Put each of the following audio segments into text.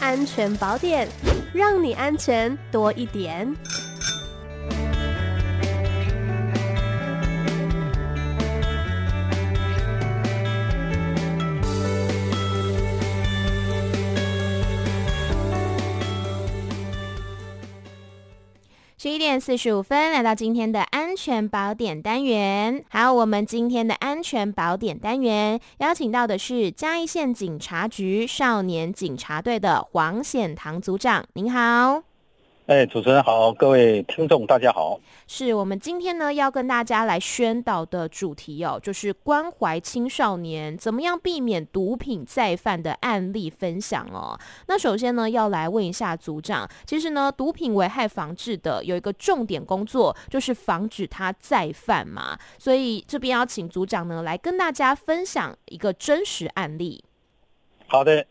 安全宝典，让你安全多一点。一点四十五分，来到今天的安全宝典单元。好，我们今天的安全宝典单元邀请到的是嘉义县警察局少年警察队的黄显堂组长，您好。哎，主持人好，各位听众大家好。是我们今天呢要跟大家来宣导的主题哦，就是关怀青少年，怎么样避免毒品再犯的案例分享哦。那首先呢，要来问一下组长，其实呢，毒品危害防治的有一个重点工作，就是防止它再犯嘛。所以这边要请组长呢来跟大家分享一个真实案例。好的，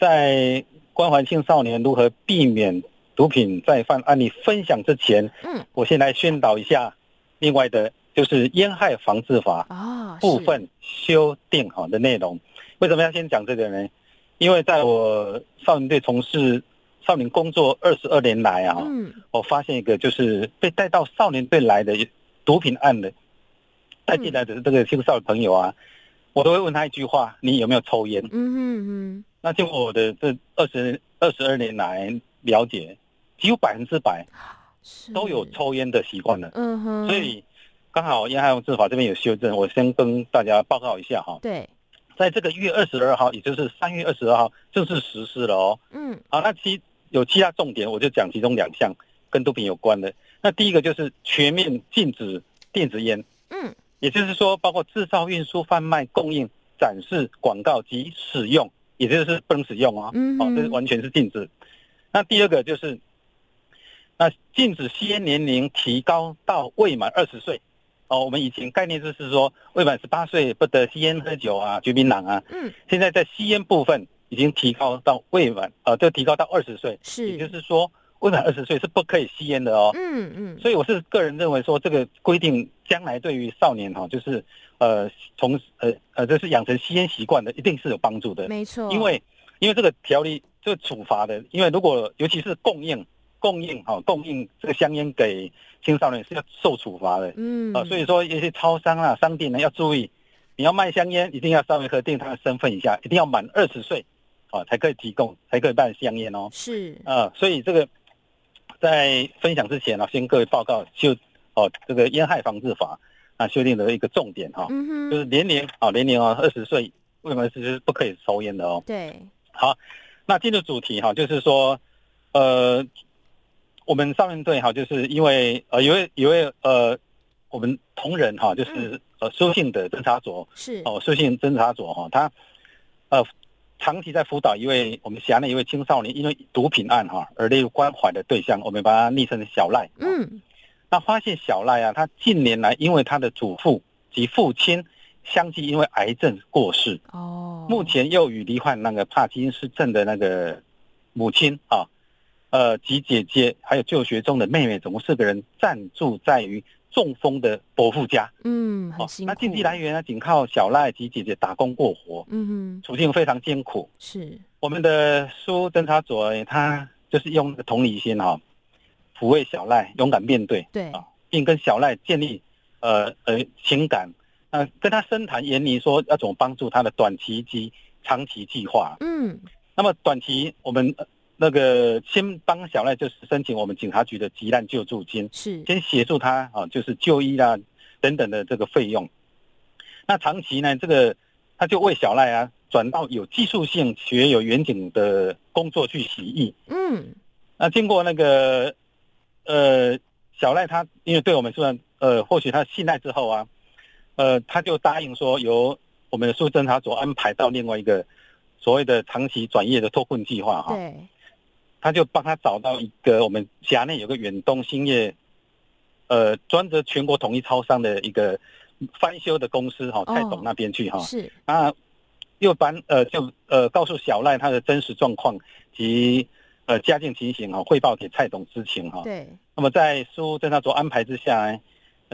在关怀青少年如何避免。毒品再犯案例分享之前，嗯，我先来宣导一下，另外的就是烟害防治法啊部分修订好的内容。为什么要先讲这个呢？因为在我少年队从事少年工作二十二年来啊，嗯，我发现一个就是被带到少年队来的毒品案的带进来的这个青少年朋友啊，我都会问他一句话：你有没有抽烟？嗯嗯嗯。那经过我的这二十二十二年来了解。几乎百分之百都有抽烟的习惯了，嗯哼，所以刚好烟害防治法这边有修正，我先跟大家报告一下哈。对，在这个月二十二号，也就是三月二十二号正式实施了哦。嗯，好，那其有其他重点，我就讲其中两项跟毒品有关的。那第一个就是全面禁止电子烟，嗯，也就是说包括制造、运输、贩卖、供应、展示、广告及使用，也就是不能使用啊。嗯，哦，这是完全是禁止。那第二个就是。那禁止吸烟年龄提高到未满二十岁，哦，我们以前概念就是说未满十八岁不得吸烟喝酒啊，嚼槟榔啊。嗯。现在在吸烟部分已经提高到未满，呃，就提高到二十岁。是。也就是说，未满二十岁是不可以吸烟的哦。嗯嗯。所以我是个人认为说，这个规定将来对于少年哈，就是呃从呃呃，就是养成吸烟习惯的，一定是有帮助的。没错。因为因为这个条例这个处罚的，因为如果尤其是供应。供应哈，供应这个香烟给青少年是要受处罚的，嗯啊，所以说一些超商啊、商店呢要注意，你要卖香烟，一定要稍微核定他的身份一下，一定要满二十岁，啊才可以提供，才可以卖香烟哦。是啊，所以这个在分享之前呢，先各位报告就哦这个烟害防治法啊修订的一个重点哈，就是年龄啊年龄啊二十岁未满是不可以抽烟的哦。对，好，那进入主题哈，就是说呃。我们上面队哈，就是因为呃，有位有位呃，我们同仁哈，就是呃，苏姓的侦查组是哦，苏姓侦查组哈，他呃长期在辅导一位我们辖内一位青少年，因为毒品案哈而列入关怀的对象，我们把他昵称小赖。嗯，那发现小赖啊，他近年来因为他的祖父及父亲相继因为癌症过世哦，目前又与罹患那个帕金斯症的那个母亲啊。呃，及姐姐还有就学中的妹妹，总共四个人暂住在于中风的伯父家。嗯，很辛苦。哦，那经济来源呢，仅靠小赖及姐姐打工过活。嗯哼，处境非常艰苦。是我们的苏侦查组，他就是用同理心哈，抚慰小赖，勇敢面对。对啊，并跟小赖建立呃呃情感，呃，跟他深谈，研拟说要怎么帮助他的短期及长期计划。嗯，那么短期我们。那个先帮小赖就是申请我们警察局的急难救助金，是先协助他啊，就是就医啊等等的这个费用。那长期呢，这个他就为小赖啊转到有技术性、学有远景的工作去洗浴。嗯，那经过那个呃小赖他因为对我们说呃或许他信赖之后啊，呃他就答应说由我们的苏侦查组安排到另外一个所谓的长期转业的脱困计划哈。对。他就帮他找到一个我们辖内有个远东兴业，呃，专责全国统一超商的一个翻修的公司哈，蔡总那边去哈。是。那又把呃就呃告诉小赖他的真实状况及呃家境情形哈，汇报给蔡总知情哈。对。那么在苏侦查组安排之下呢，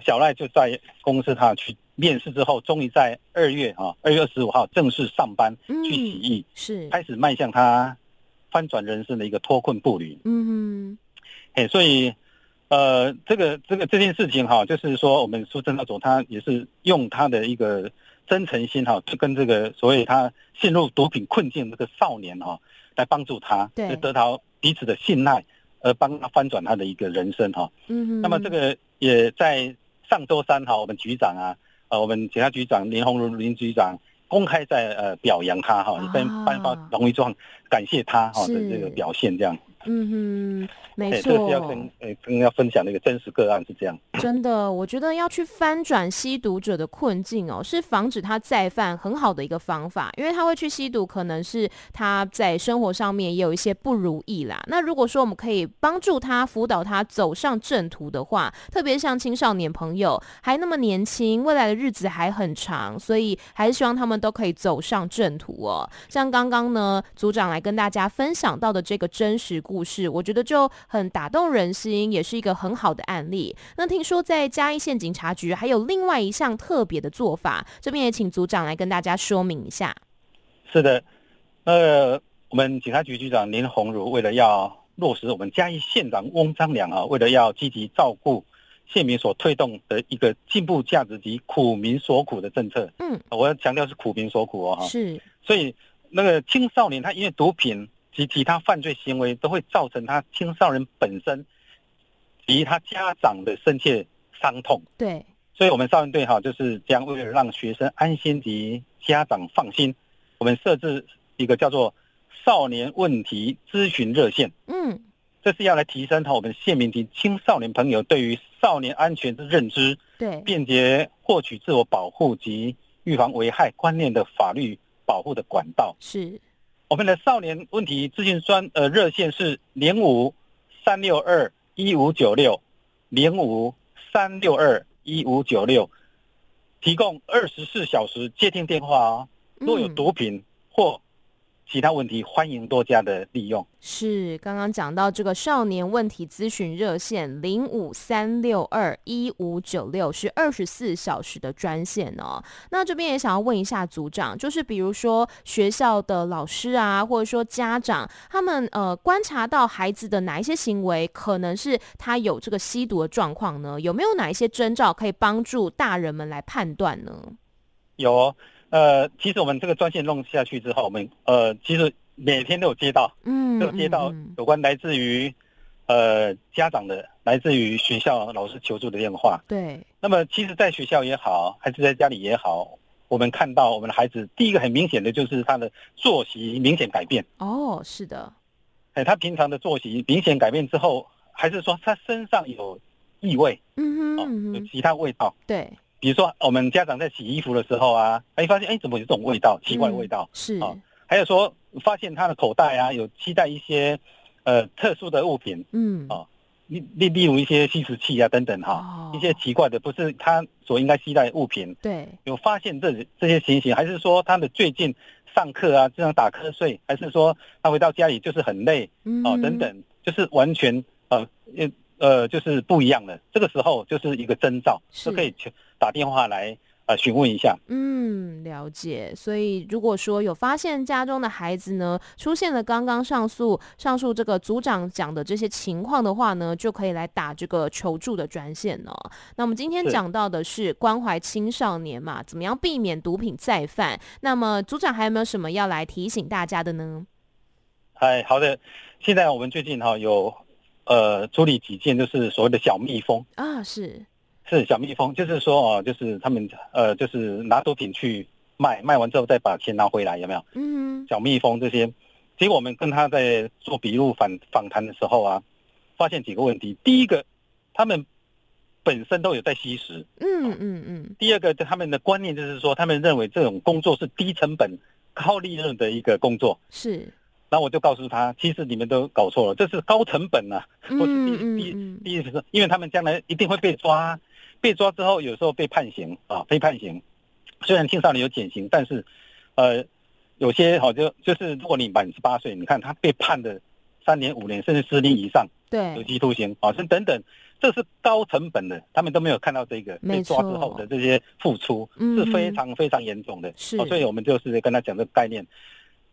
小赖就在公司他去面试之后，终于在二月啊二月二十五号正式上班去洗浴，是开始迈向他。翻转人生的一个脱困步履。嗯哼，哎，所以呃，这个这个这件事情哈，就是说我们苏贞昌总他也是用他的一个真诚心哈，去跟这个所谓他陷入毒品困境这个少年哈，来帮助他，对，得到彼此的信赖，而帮他翻转他的一个人生哈。嗯哼，那么这个也在上周三哈，我们局长啊。呃，我们警察局长林鸿儒林局长公开在呃表扬他哈，也颁颁发荣誉状，感谢他哈的这个表现这样。嗯哼，没错，这是要跟呃跟要分享的一个真实个案是这样。真的，我觉得要去翻转吸毒者的困境哦，是防止他再犯很好的一个方法，因为他会去吸毒，可能是他在生活上面也有一些不如意啦。那如果说我们可以帮助他辅导他走上正途的话，特别像青少年朋友还那么年轻，未来的日子还很长，所以还是希望他们都可以走上正途哦。像刚刚呢，组长来跟大家分享到的这个真实故事。故事我觉得就很打动人心，也是一个很好的案例。那听说在嘉义县警察局还有另外一项特别的做法，这边也请组长来跟大家说明一下。是的，呃，我们警察局局长林鸿儒为了要落实我们嘉义县长翁章良啊，为了要积极照顾县民所推动的一个进步价值及苦民所苦的政策。嗯，我要强调是苦民所苦哦，是。所以那个青少年他因为毒品。及其他犯罪行为都会造成他青少年本身及他家长的深切伤痛。对，所以我们少年队哈就是将为了让学生安心及家长放心，我们设置一个叫做少年问题咨询热线。嗯，这是要来提升我们县民及青少年朋友对于少年安全的认知，对，便捷获取自我保护及预防危害观念的法律保护的管道。是。我们的少年问题咨询专呃热线是零五三六二一五九六零五三六二一五九六，提供二十四小时接听电话哦。若有毒品或其他问题，欢迎多加的利用。是刚刚讲到这个少年问题咨询热线零五三六二一五九六是二十四小时的专线哦。那这边也想要问一下组长，就是比如说学校的老师啊，或者说家长，他们呃观察到孩子的哪一些行为可能是他有这个吸毒的状况呢？有没有哪一些征兆可以帮助大人们来判断呢？有哦。呃，其实我们这个专线弄下去之后，我们呃，其实每天都有接到，嗯，都有接到有关来自于呃家长的、来自于学校老师求助的电话。对。那么，其实，在学校也好，还是在家里也好，我们看到我们的孩子，第一个很明显的就是他的作息明显改变。哦，是的。哎，他平常的作息明显改变之后，还是说他身上有异味？嗯哼，嗯哼，有其他味道。对。比如说，我们家长在洗衣服的时候啊，哎，发现哎，怎么有这种味道？奇怪的味道。嗯、是啊，还有说，发现他的口袋啊，有期待一些呃特殊的物品。嗯。啊，例例例如一些吸食器啊等等哈、一些奇怪的，不是他所应该携带的物品。对。有发现这这些情形，还是说他的最近上课啊，经常打瞌睡，还是说他回到家里就是很累？嗯。啊，等等，就是完全呃呃，就是不一样的。这个时候就是一个征兆，是可以打电话来呃询问一下。嗯，了解。所以如果说有发现家中的孩子呢，出现了刚刚上述上述这个组长讲的这些情况的话呢，就可以来打这个求助的专线哦。那我们今天讲到的是关怀青少年嘛，怎么样避免毒品再犯？那么组长还有没有什么要来提醒大家的呢？哎，好的。现在我们最近哈有。呃，处理几件就是所谓的小蜜蜂啊，是是小蜜蜂，就是说哦，就是他们呃，就是拿毒品去卖，卖完之后再把钱拿回来，有没有？嗯，小蜜蜂这些，结果我们跟他在做笔录访访谈的时候啊，发现几个问题。第一个，他们本身都有在吸食，嗯嗯嗯。第二个，他们的观念就是说，他们认为这种工作是低成本、高利润的一个工作，是。然后我就告诉他，其实你们都搞错了，这是高成本啊，不是第第第一是，因为他们将来一定会被抓，被抓之后有时候被判刑啊，被判刑。虽然青少年有减刑，但是，呃，有些好就就是如果你满十八岁，你看他被判的三年、五年，甚至十年以上，对，有期徒刑啊，是等等，这是高成本的，他们都没有看到这个被抓之后的这些付出是非常非常严重的，是，所以我们就是跟他讲这个概念，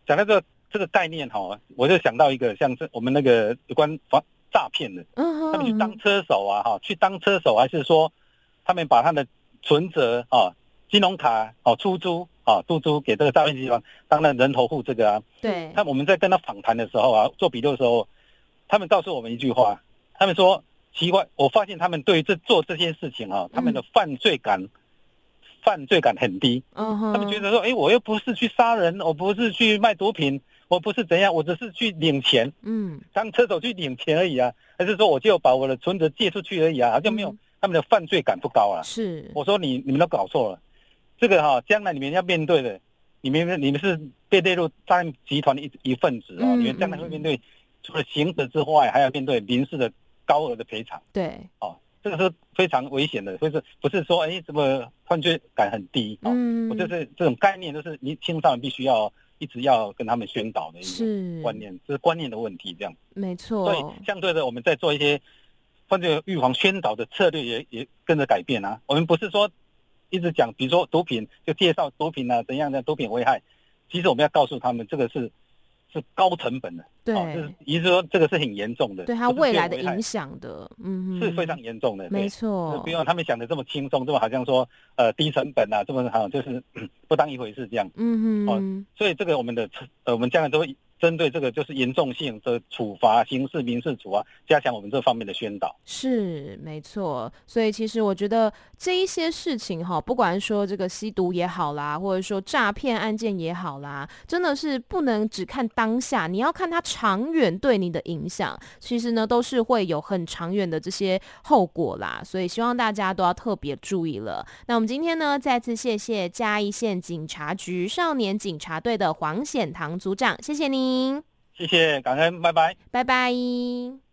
讲到这个。这个概念哈，我就想到一个，像是我们那个有关防诈骗的，嗯，他们去当车手啊，哈，去当车手，还是说他们把他的存折啊、金融卡哦出租啊，出租给这个诈骗集团当了人头户，这个啊，对。那我们在跟他访谈的时候啊，做笔录的时候，他们告诉我们一句话，他们说奇怪，我发现他们对于这做这些事情啊，他们的犯罪感。犯罪感很低，他们觉得说，哎，我又不是去杀人，我不是去卖毒品，我不是怎样，我只是去领钱，嗯，当车手去领钱而已啊，还是说我就把我的存折借出去而已啊，好像没有他们的犯罪感不高啊。是，我说你你们都搞错了，这个哈，将来你们要面对的，你们你们是被列入诈骗集团的一一份子啊，你们将来会面对除了刑责之外，还要面对民事的高额的赔偿。对，哦。这个是非常危险的，所以说不是说哎，怎么犯罪感很低啊？嗯，我就是这种概念，都是你青少年必须要一直要跟他们宣导的一个观念，是，这是观念的问题，这样。没错。所以相对的，我们在做一些犯罪预防宣导的策略也也跟着改变啊。我们不是说一直讲，比如说毒品就介绍毒品啊，怎样的毒品危害，其实我们要告诉他们，这个是。是高成本的，对，就是意思说这个是很严重的，对他未来的影响的，嗯，是非常严重的，没错，不用他们想的这么轻松，这么好像说呃低成本啊，这么好就是 不当一回事这样，嗯嗯，哦，所以这个我们的呃我们将来都会。针对这个就是严重性的处罚，刑事、民事处罚，加强我们这方面的宣导。是没错，所以其实我觉得这一些事情哈，不管说这个吸毒也好啦，或者说诈骗案件也好啦，真的是不能只看当下，你要看它长远对你的影响。其实呢，都是会有很长远的这些后果啦。所以希望大家都要特别注意了。那我们今天呢，再次谢谢嘉义县警察局少年警察队的黄显堂组长，谢谢你。谢谢，感恩，拜拜，拜拜。